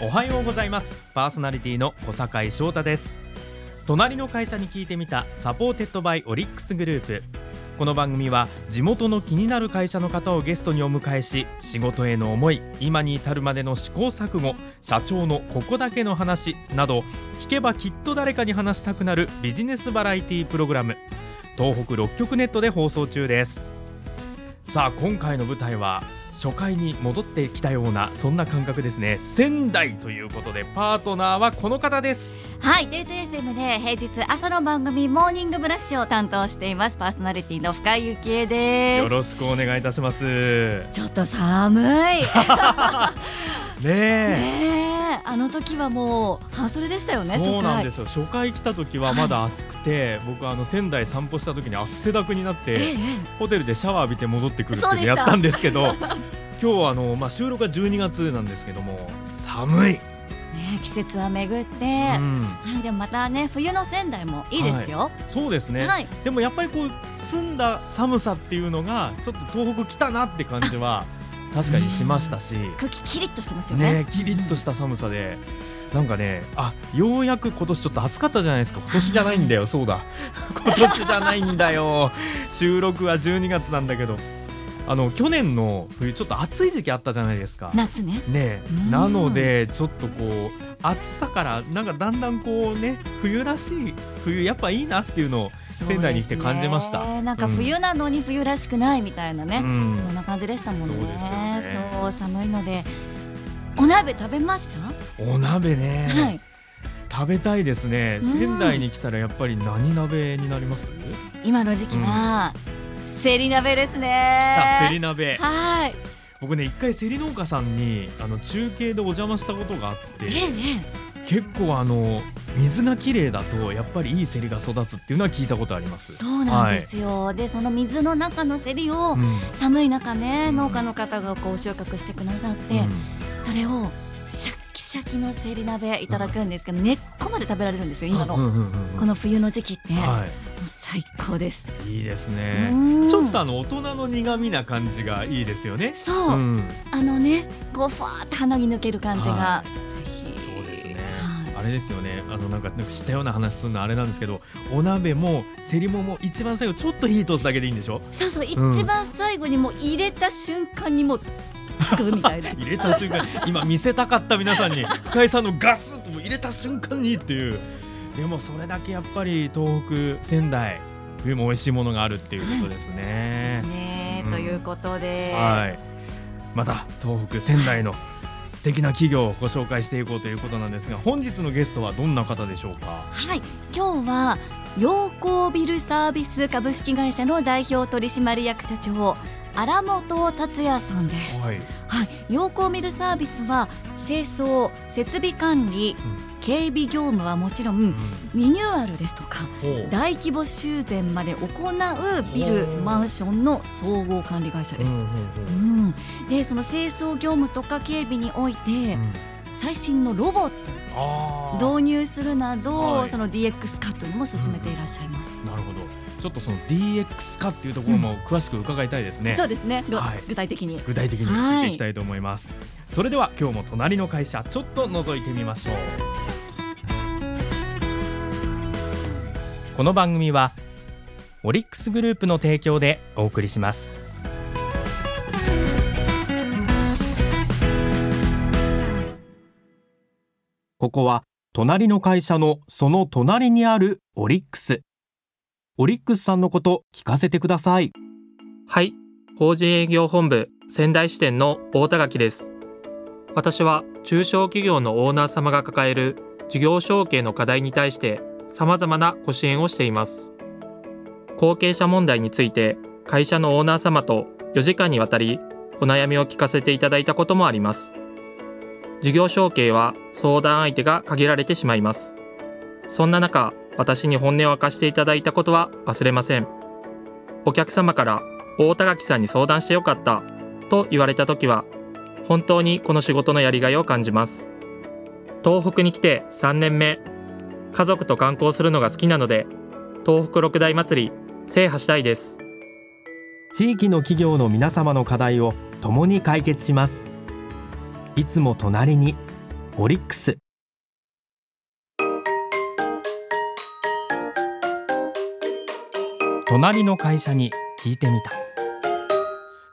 おはようございます。パーソナリティの小坂井翔太です。隣の会社に聞いてみた supported by オリックスグループ。この番組は地元の気になる会社の方をゲストにお迎えし仕事への思い今に至るまでの試行錯誤社長のここだけの話など聞けばきっと誰かに話したくなるビジネスバラエティプログラム。東北6局ネットで放送中です。さあ今回の舞台は初回に戻ってきたようなそんな感覚ですね。仙台ということでパートナーはこの方です。はい、デート FM で平日朝の番組モーニングブラッシュを担当しています。パーソナリティの深井幸恵でよろしくお願いいたします。ねすちょっと寒い。え。ねえあの時はもう半袖でしたよねそうなんで初すよ。初回来た時はまだ暑くて、僕あの仙台散歩した時に汗だくになって、回ええホテルでシャワー浴びて戻ってくるっていうのやったんですけど 今日はあの、まあ、収録が12月なんですけども寒い、ねえ季節は巡って、うん、はい、でもまたね冬の仙台もいいですよ。そうですね、はい、でもやっぱりこう澄んだ寒さっていうのがちょっと東北来たなって感じは確かにしましたし、空気キリッとしてますよねねキリッとした寒さで。なんかね、あ、ようやく今年ちょっと暑かったじゃないですか。今年じゃないんだよ、そうだ。今年じゃないんだよ。収録は12月なんだけど。あの去年の冬ちょっと暑い時期あったじゃないですか。夏ねねうんなのでちょっとこう暑さからなんかだんだんこうね冬らしい冬やっぱいいなっていうのを仙台に来て感じましたなんか冬なのに冬らしくないみたいなね、うん。そんな感じでしたもんね。そうですよね。そう寒いので。お鍋食べました、お鍋ね、はい。食べたいですね。うん。仙台に来たらやっぱり何鍋になります？今の時期は、せり鍋ですね。せり鍋。はい。僕ね一回せり農家さんにあの中継でお邪魔したことがあってえええ。結構あの水が綺麗だとやっぱりいいせりが育つっていうのは聞いたことあります。そうなんですよ、でその水の中のせりを、はいうん寒い中ねうん農家の方がこう収穫してくださって、うん。それをシャッキシャキのせり鍋いただくんですけど、根っこまで食べられるんですよ今の、うんうんうんうんこの冬の時期って、もうは最高です、いいいですね。うん。ちょっとあの大人の苦味な感じがいいですよね。そう、ん。あのねこうふわーって鼻に抜ける感じが、はぜれですよね。あのなんか知ったような話するのあれなんですけどお鍋もせりもも一番最後ちょっと火通すだけでいいんでしょ？そうそう、うん。一番最後にもう入れた瞬間にもうつくみたいな。入れた瞬間に。今見せたかった皆さんに深井さんのガスッと入れた瞬間にっていう。でもそれだけやっぱり東北仙台冬も美味しいものがあるっていうことですね。ね、うん。ということで、はい。また東北仙台の素敵な企業をご紹介していこうということなんですが本日のゲストはどんな方でしょうか？はい、今日は陽光ビルサービス株式会社の代表取締役社長荒本達也さんです。はい、はい、陽光ビルサービスは清掃、設備管理、警備業務はもちろんリニューアルですとか大規模修繕まで行うビルマンションの総合管理会社です。うんうんうん、でその清掃業務とか警備において、うん。うん最新のロボット導入するなど、はい。その DX 化というのも進めていらっしゃいます。なるほど。ちょっとその DX 化っていうところも詳しく伺いたいですね、そうですね、ぐはい。具体的に。具体的に聞いていきたいと思います、それでは今日も隣の会社ちょっと覗いてみましょう。この番組はオリックスグループの提供でお送りします。ここは隣の会社のその隣にあるオリックス。オリックスさんのこと聞かせてください。はい、法人営業本部仙台支店の大田垣です。私は中小企業のオーナー様が抱える事業承継の課題に対して様々なご支援をしています。後継者問題について会社のオーナー様と4時間にわたりお悩みを聞かせていただいたこともあります。事業承継は相談相手が限られてしまいます。そんな中、私に本音を明かしていただいたことは忘れません。お客様から大田垣さんに相談してよかったと言われた時は本当にこの仕事のやりがいを感じます。東北に来て3年目。家族と観光するのが好きなので東北六大祭り制覇したいです。地域の企業の皆様の課題を共に解決します。いつも隣にオリックス。隣の会社に聞いてみた。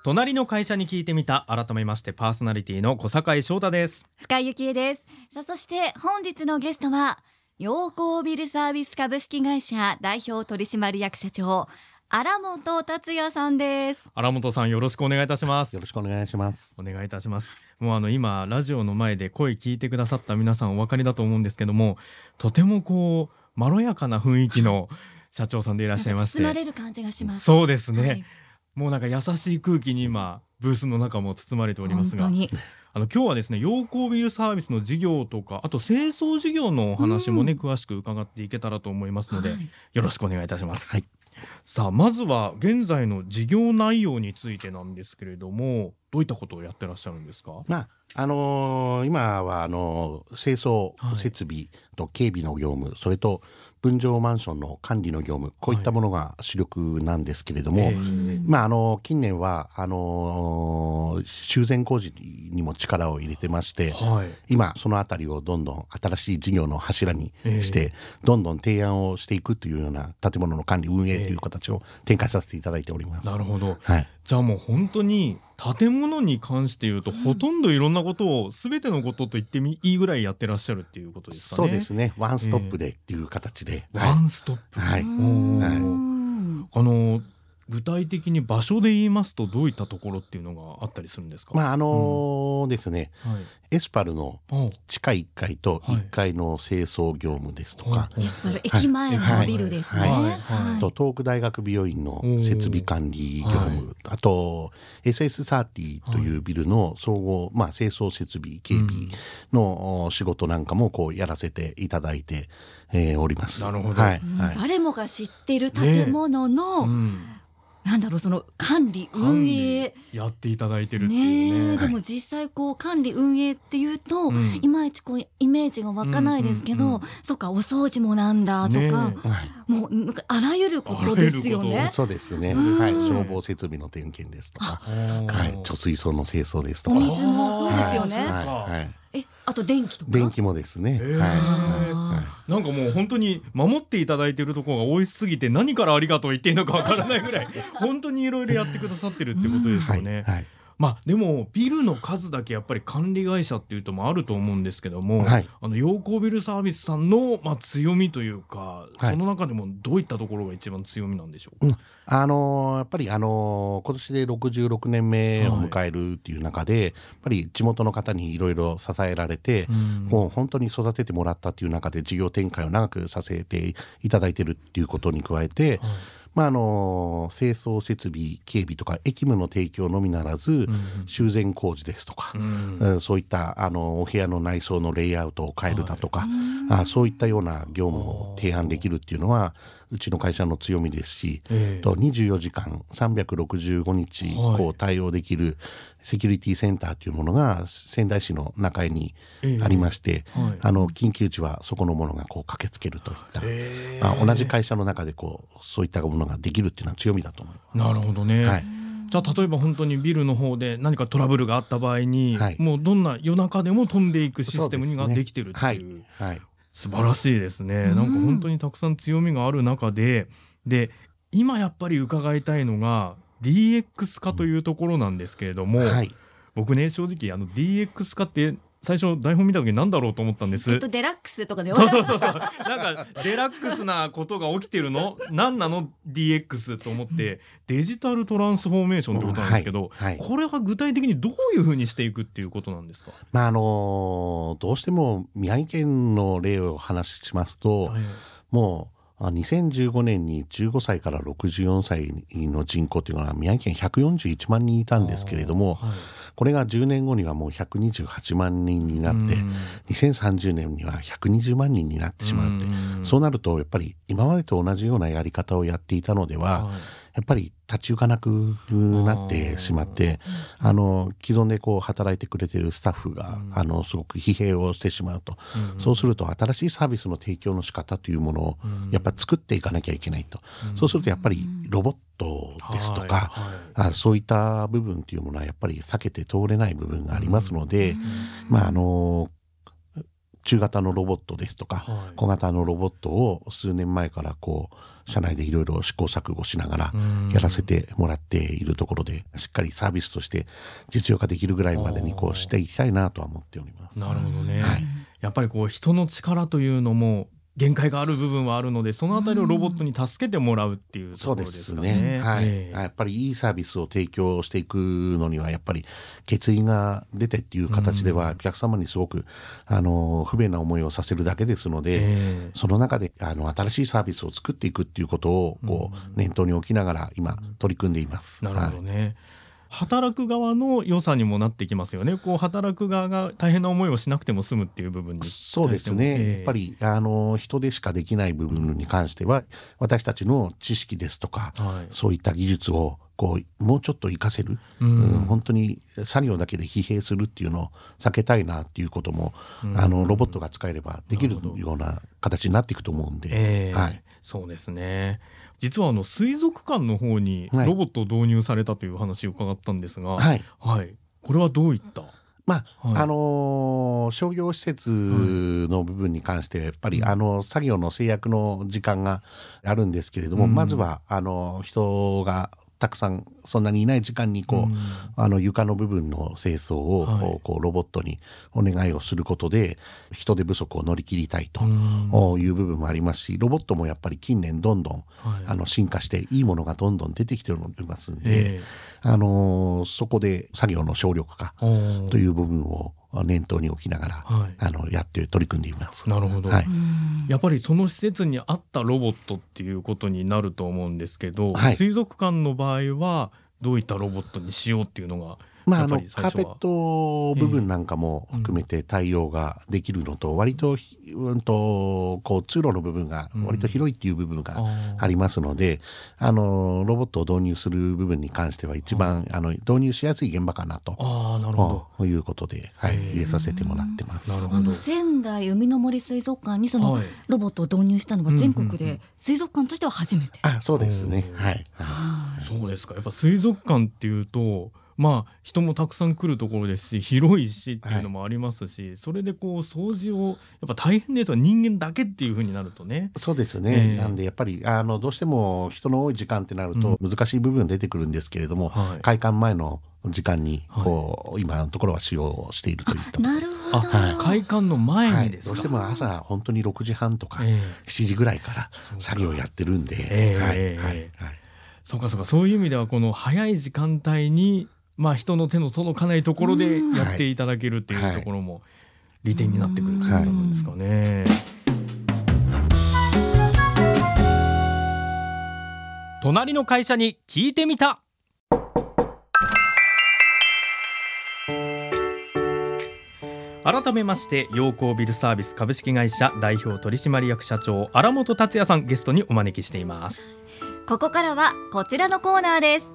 隣の会社に聞いてみた。改めましてパーソナリティの小坂井翔太です。深井幸恵です。さあそして本日のゲストは陽光ビルサービス株式会社代表取締役社長荒本達也さんです。荒本さんよろしくお願いいたします。よろしくお願いします。お願いいたします。もうあの今ラジオの前で声聞いてくださった皆さんお分かりだと思うんですけどもとてもこうまろやかな雰囲気の社長さんでいらっしゃいまして。包まれる感じがします。そうですね、はいもうなんか優しい空気に今ブースの中も包まれておりますがあの今日はですね陽光ビルサービスの事業とかあと清掃事業のお話もね、うん。詳しく伺っていけたらと思いますので、はい。よろしくお願いいたします。はい。さあまずは現在の事業内容についてなんですけれどもどういったことをやってらっしゃるんですか？まああのー今はあのー清掃はい。設備と警備の業務、それと分譲マンションの管理の業務こういったものが主力なんですけれども、えーまああの近年はあのー修繕工事にも力を入れてまして、はい。今そのあたりをどんどん新しい事業の柱にして、どんどん提案をしていくというような建物の管理運営という形を展開させていただいております。なるほど。はい、じゃあもう本当に建物に関して言うと、ほとんどいろんなことを全てのことと言ってみいいぐらいやってらっしゃるっていうことですかね。そうですね。ワンストップでっていう形で、ワンストップ。はい、うはい。ん。あの具体的に場所で言いますとどういったところっていうのがあったりするんですか？まああのーですね。はい。エスパルのあ地下1階とはい。1階の清掃業務ですとか、はい。エスパル駅前のビルですね、はい。はい。はい。あと東北大学病院の設備管理業務、あと SS30 というビルの総合、まあ、清掃設備警備のお仕事なんかもこうやらせていただいて、えーおります。なるほど。はい。誰もが知っている建物の、うん。なんだろうその管理管運理営やっていただいてるってねいうね。えでも実際こう管理運営っていうと、うん。いまいちこうイメージが湧かないですけど、うんうんうん。そっかお掃除もなんだとか、ねはい。もうなんかあらゆることですよね。こ。そうですね、うん。はい、消防設備の点検ですとか、はいはい、貯水槽の清掃ですとおか、水もそうですよね。はい、えあと電気とか？電気もですね、へー。はい。あなんかもう本当に守っていただいてるところが多いすぎて何からありがとう言っていいのかわからないぐらい本当にいろいろやってくださってるってことですよね。はい。はいまあでもビルの数だけやっぱり管理会社っていうともあると思うんですけども、はい。あの陽光ビルサービスさんのまあ強みというか、はい。その中でもどういったところが一番強みなんでしょうか？あのーやっぱりあのー今年で66年目を迎えるっていう中で、やっぱり地元の方にいろいろ支えられて、うん。もう本当に育ててもらったっていう中で事業展開を長くさせていただいてるっていうことに加えて、まああのー清掃設備警備とか駅務の提供のみならず、修繕工事ですとか、うん。うんそういったあのお部屋の内装のレイアウトを変えるだとか、あそういったような業務を提案できるっていうのはうちの会社の強みですし、ええ。と24時間365日はい。こう対応できるセキュリティセンターというものが仙台市の中江にええ。ありまして、はい。あの緊急時はそこのものがこう駆けつけるといった、え。まあ、同じ会社の中でこうそういったものができるっていうのは強みだと思います。なるほどね。はい。じゃあ例えば本当にビルの方で何かトラブルがあった場合に、はい。もうどんな夜中でも飛んでいくシステムにができてるっていう。はい。はい素晴らしいですね。なんか本当にたくさん強みがある中で。で今やっぱり伺いたいのが DX 化というところなんですけれども、はい。僕ね正直あの DX 化って最初台本見た時なんだろうと思ったんです。えっとデラックスとかでそうそうそうそう。なんかデラックスなことが起きてるの？何なの？DX と思って。デジタルトランスフォーメーションってことなんですけど、はいはい。これは具体的にどういうふうにしていくっていうことなんですか、まああのどうしても宮城県の例を話しますと、はい。もうあ2015年に15歳から64歳の人口というのは宮城県141万人いたんですけれども、はいこれが10年後にはもう128万人になって、うん。2030年には120万人になってしまうって、うん。そうなるとやっぱり今までと同じようなやり方をやっていたのでは、はいやっぱり立ち行かなくなってしまってあの既存でこう働いてくれてるスタッフが、あのすごく疲弊をしてしまうと、そうすると新しいサービスの提供の仕方というものをやっぱ作っていかなきゃいけないと、そうするとやっぱりロボットですとか、あそういった部分というものはやっぱり避けて通れない部分がありますので、まああの中型のロボットですとか、はい。小型のロボットを数年前からこう社内でいろいろ試行錯誤しながらうん。やらせてもらっているところでしっかりサービスとして実用化できるぐらいまでにこうしていきたいなとは思っております。なるほどね、はい。やっぱりこう人の力というのも限界がある部分はあるのでそのあたりをロボットに助けてもらうっていうところでそうですすかね。ね。はい、ええやっぱりいいサービスを提供していくのにはやっぱり決意が出てっていう形ではお客様にすごくあの不便な思いをさせるだけですので、ええその中であの新しいサービスを作っていくっていうことをこう念頭に置きながら今取り組んでいます。なるほどはいね。働く側の良さにもなってきますよね。こう働く側が大変な思いをしなくても済むっていう部分に。そうですね、ええ。やっぱりあの人でしかできない部分に関しては私たちの知識ですとか、はい。そういった技術をこうもうちょっと活かせる、うん。うん本当に作業だけで疲弊するっていうのを避けたいなっていうことも、あのロボットが使えればできるような形になっていくと思うんで、ええ。はい、そうですね。実はあの水族館の方にはい。ロボットを導入されたという話を伺ったんですが、はい。はい。これはどういった？まあ、はい。あのー商業施設の部分に関してはやっぱり、あの作業の制約の時間があるんですけれども、うん。まずはあの人がたくさんそんなにいない時間にこう、うん。あの床の部分の清掃を、はい。こうロボットにお願いをすることで人手不足を乗り切りたいとうん。いう部分もありますしロボットもやっぱり近年どんどん、はい。あの進化していいものがどんどん出てきておりますんで、ええ。あのーそこで作業の省力化という部分を念頭に置きながら、はいあのやって取り組んでいます。なるほど。はいやっぱりその施設に合ったロボットっていうことになると思うんですけど、はい水族館の場合はどういったロボットにしようっていうのがまあ、あのカーペット部分なんかも含めて対応ができるのと、割と,、うん、とこう通路の部分が割と広いっていう部分がありますので、あのロボットを導入する部分に関しては一番、あの導入しやすい現場かなと。あーなるほということで、はい、入れさせてもらってます。どなるほど。あの仙台海の森水族館にそのはい。ロボットを導入したのは全国で水族館としては初めて。あそうですね。はい。はい。そうですか。やっぱ水族館っていうとまあ人もたくさん来るところですし広いしっていうのもありますし、それでこう掃除をやっぱ大変ですよ人間だけっていう風になるとね。そうですね、ええ。なんでやっぱりあのどうしても人の多い時間ってなると難しい部分出てくるんですけれども、はい。開館前の時間にこう、今のところは使用しているといった。なるほあど。はい。開館の前はい、にですか、どうしても朝本当に6時半とかえ7時ぐらいから作業やってるんで、ええ。はい。ええはい。はい。そうかそうか。そういう意味ではこの早い時間帯にまあ人の手の届かないところでうん。やっていただけるっていうところも利点になってくるというとですかね。隣の会社に聞いてみた。改めまして陽光ビルサービス株式会社代表取締役社長荒本達也さんゲストにお招きしています。ここからはこちらのコーナーです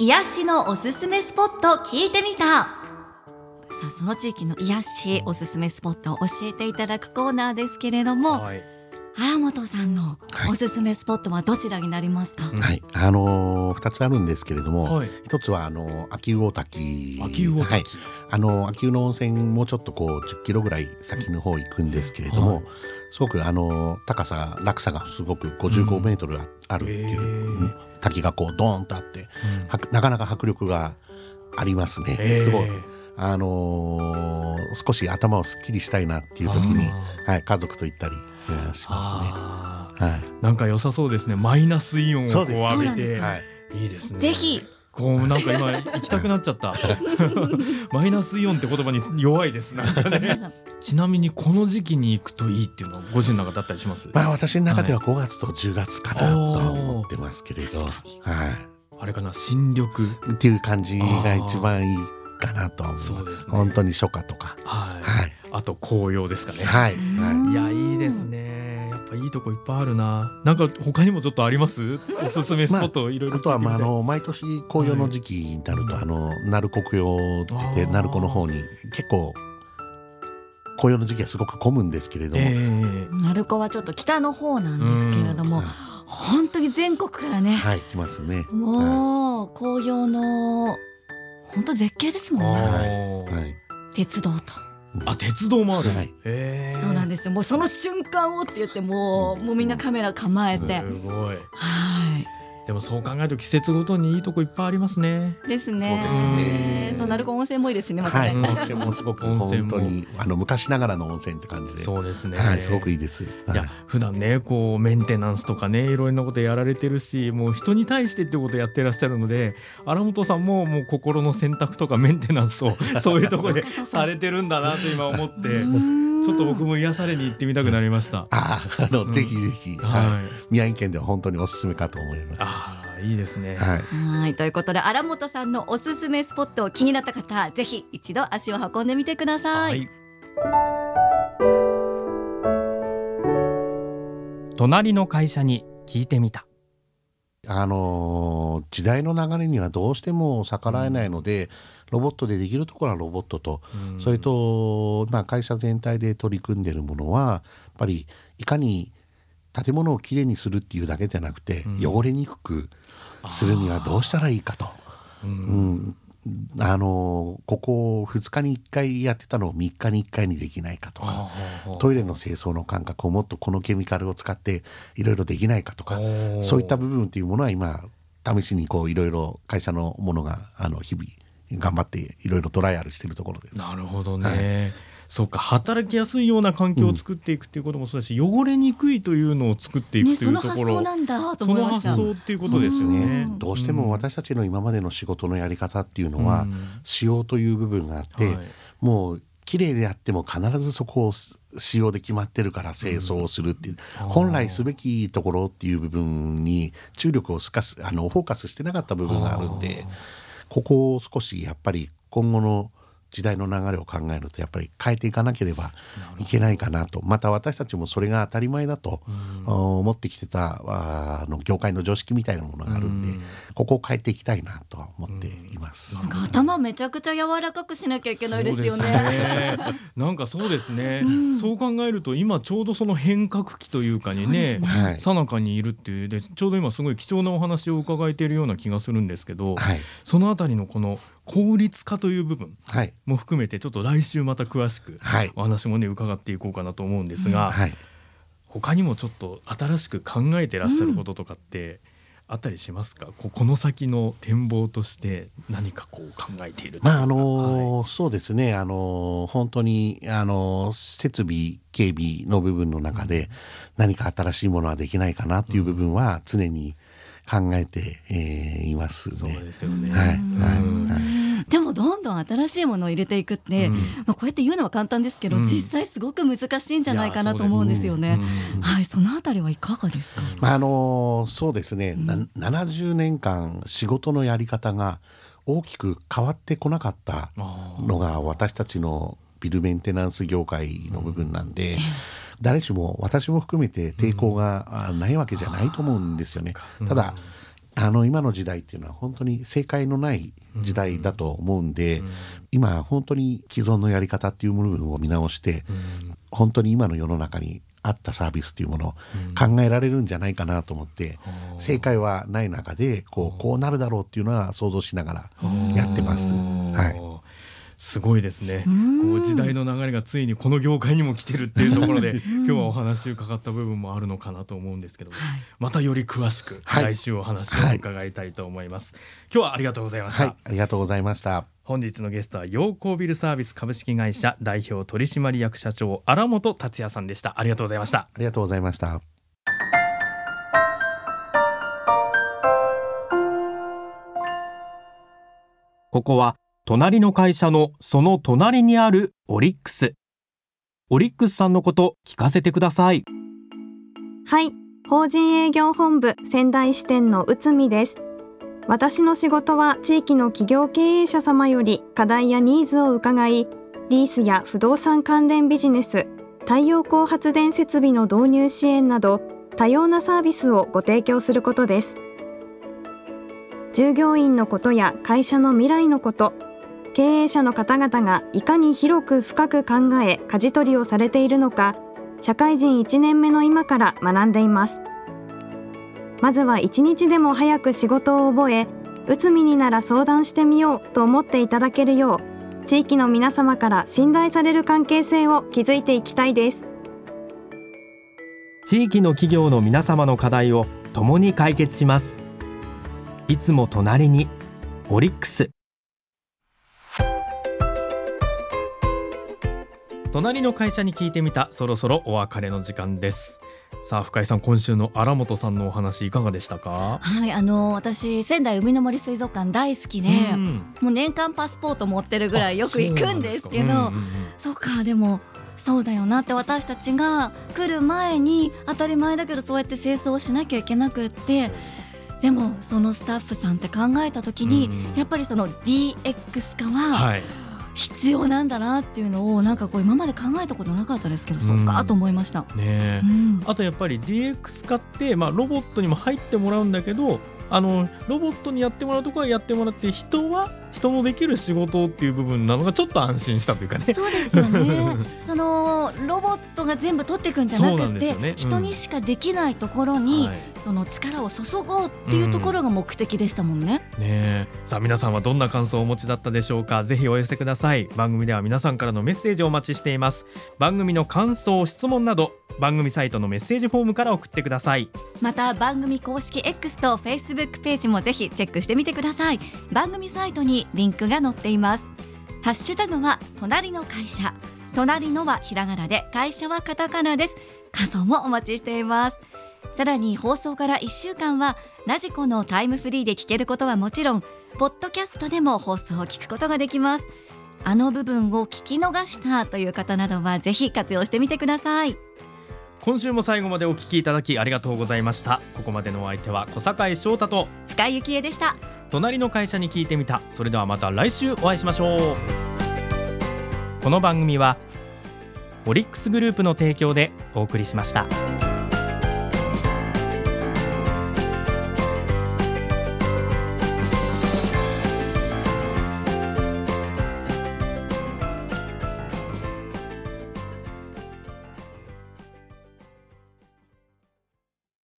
癒しのおすすめスポット聞いてみた。さあその地域の癒しおすすめスポットを教えていただくコーナーですけれどもはい。原本さんのはい。おすすめスポットはどちらになりますか、うんはい、あのー、2つあるんですけれども、はい。一つはあのー秋保滝。秋保はい。滝、あの秋保の温泉もうちょっとこう10キロぐらい先の方行くんですけれども、はい。すごくあの高さ落差がすごく55メートルああるっていう、うん滝がこうドーンとあってうん。はなかなか迫力がありますね、えーすごい。あのー少し頭をすっきりしたいなっていう時に、あはい、家族と行ったりえーしますね。あはい、ーなんか良さそうですね。マイナスイオンをこそう浴びてはい。いいですね。ぜひ。こうなんか今行きたくなっちゃった。マイナスイオンって言葉に弱いです。なんかね。ちなみにこの時期に行くといいっていうのはご自身の中だったりします？まあ私の中では5月と10月かなとってますけれど、はあれかな新緑。い、っていう感じが一番いいかなとは思う。そうですね。本当に初夏とか。はい、はい。あと紅葉ですかね。はい、うん。はい。やいいですね。やっぱいいとこいっぱいあるな。なんか他にもちょっとあります？おすすめスポットをいろいろあとはまああの毎年紅葉の時期になると、はいあの鳴子紅葉って言って鳴子の方に結構紅葉の時期はすごく混むんですけれども、ええ。鳴子はちょっと北の方なんですけれどもうん本当に全国からね、はい来ますね。はもう紅葉の本当絶景ですもんね。あはい。ー。はい。鉄道と。あ鉄道もある、はい。そうなんです。よもうその瞬間をって言ってもうもうみんなカメラ構えて。すごい。はいでもそう考えると季節ごとにいいとこいっぱいありますね。ですね。そうですね。そう鳴子温泉もいいですねまたはい、ね、温泉もすごく温泉も本当にあの昔ながらの温泉って感じで、そうですね、はい、すごくいいです。いはい。や普段ねこうメンテナンスとかねいろんなことやられてるしもう人に対してってことやってらっしゃるので荒本さんももう心の選択とかメンテナンスを そういうところでされてるんだなと今思って。うんちょっと僕も癒されに行ってみたくなりました。あーあの、うん。ぜひぜひ、はい、はい、宮城県では本当におすすめかと思いまあす。あいいですね。はい、はい。ということで荒本さんのおすすめスポット気になった方ぜひ一度足を運んでみてください、はい。隣の会社に聞いてみた。あのー時代の流れにはどうしても逆らえないので、ロボットでできるところはロボットと、うん。それと、まあ、会社全体で取り組んでいるものはやっぱりいかに建物をきれいにするっていうだけじゃなくて、うん。汚れにくくするにはどうしたらいいかと。うん。うん、あのここ2日に1回やってたのを3日に1回にできないかとかトイレの清掃の感覚をもっとこのケミカルを使っていろいろできないかとかそういった部分っていうものは今試しにこういろいろ会社のものがあの日々頑張っていろいろトライアルしているところです。なるほどね。そうか働きやすいような環境を作っていくっていうこともそうだし、汚れにくいというのを作っていねくといそうの発ところ、想なんだとその思いました。発想っていうことですよね。うん。どうしても私たちの今までの仕事のやり方っていうのは、うん。使用という部分があって、はい。もう綺麗であっても必ずそこを使用で決まってるから清掃をするっていう、本来すべきところっていう部分に注力をすかすあのフォーカスしてなかった部分があるんでここを少しやっぱり今後の時代の流れを考えるとやっぱり変えていかなければいけないかなと。また私たちもそれが当たり前だと、思ってきてたあの業界の常識みたいなものがあるんで、ここを変えていきたいなとは思っています。なんか頭めちゃくちゃ柔らかくしなきゃいけないですよね。そうですね。なんかそうですね、そう考えると今ちょうどその変革期というかにね。はい。さなかにいるっていうでちょうど今すごい貴重なお話を伺えているような気がするんですけど、はい、そのあたりのこの効率化という部分はい、も含めてちょっと来週また詳しくはい。お話もね伺っていこうかなと思うんですが、はい。他にもちょっと新しく考えてらっしゃることとかってあったりしますか、ここの先の展望として何かこう考えているまああのそうですね。あの本当にあの設備警備の部分の中で何か新しいものはできないかなっていう部分は常に考えて、えーいますそうね。ですよね。はい。はい。うん。はいでもどんどん新しいものを入れていくって、うん。まあ、こうやって言うのは簡単ですけど、うん。実際すごく難しいんじゃないかなと思うんですよね。うんはい、そのあたりはいかがですか？まああのそうですね、な70年間仕事のやり方が大きく変わってこなかったのが私たちのビルメンテナンス業界の部分なんで、誰しも私も含めて抵抗があないわけじゃないと思うんですよね。ただあの今の時代っていうのは本当に正解のない時代だと思うんで、今本当に既存のやり方っていう部分を見直して、本当に今の世の中に合ったサービスっていうものを考えられるんじゃないかなと思って、正解はない中でこうこうなるだろうっていうのは想像しながらやってます。はいすごいですね。んこう時代の流れがついにこの業界にも来てるっていうところで、今日はお話を伺った部分もあるのかなと思うんですけども、またより詳しくはい来週お話を伺いたいと思います。今日はありがとうございました。はい、ありがとうございました。本日のゲストは陽光ビルサービス株式会社代表取締役社長荒本達也さんでした。ありがとうございました。ありがとうございました。ここは隣の会社のその隣にあるオリックス。オリックスさんのこと聞かせてください。はい、法人営業本部仙台支店の内海です。私の仕事は地域の企業経営者様より課題やニーズを伺い、リースや不動産関連ビジネス、太陽光発電設備の導入支援など多様なサービスをご提供することです。従業員のことや会社の未来のこと、経営者の方々がいかに広く深く考え舵取りをされているのか、社会人1年目の今から学んでいます。まずは一日でも早く仕事を覚え内海になら相談してみようと思っていただけるよう地域の皆様から信頼される関係性を築いていきたいです。地域の企業の皆様の課題を共に解決します。いつも隣にオリックス。隣の会社に聞いてみたそろそろお別れの時間です。さあ深井さん今週の荒本さんのお話いかがでしたか？はいあの私仙台海の森水族館大好きで、うん、もう年間パスポート持ってるぐらいよく行くんですけどそう,、かでもそうだよなって私たちが来る前に当たり前だけどそうやって清掃しなきゃいけなくってでもそのスタッフさんって考えた時に、うん、やっぱりその DX 化は、はい必要なんだなっていうのをなんかこう今まで考えたことなかったですけど、うん、そっかと思いました。ね、うん、あとやっぱり DX 化って、まあ、ロボットにも入ってもらうんだけどあのロボットにやってもらうとこはやってもらって人は人のできる仕事っていう部分なのがちょっと安心したというかね。そうですよね。そのロボットが全部取っていくんじゃなくて、ねうん、人にしかできないところに、はい、その力を注ごうっていうところが目的でしたもんね。うん、ねさあ皆さんはどんな感想をお持ちだったでしょうか？ぜひお寄せください。番組では皆さんからのメッセージをお待ちしています。番組の感想、質問など番組サイトのメッセージフォームから送ってください。また番組公式 X と Facebook ページもぜひチェックしてみてください。番組サイトにリンクが載っています。ハッシュタグは隣の会社。隣のはひらがなで会社はカタカナです。感想もお待ちしています。さらに放送から1週間はラジコのタイムフリーで聞けることはもちろんポッドキャストでも放送を聞くことができます。あの部分を聞き逃したという方などはぜひ活用してみてください。今週も最後までお聞きいただきありがとうございました。ここまでのお相手は小坂井翔太と深井幸恵でした。隣の会社に聞いてみた。それではまた来週お会いしましょう。この番組はオリックスグループの提供でお送りしました。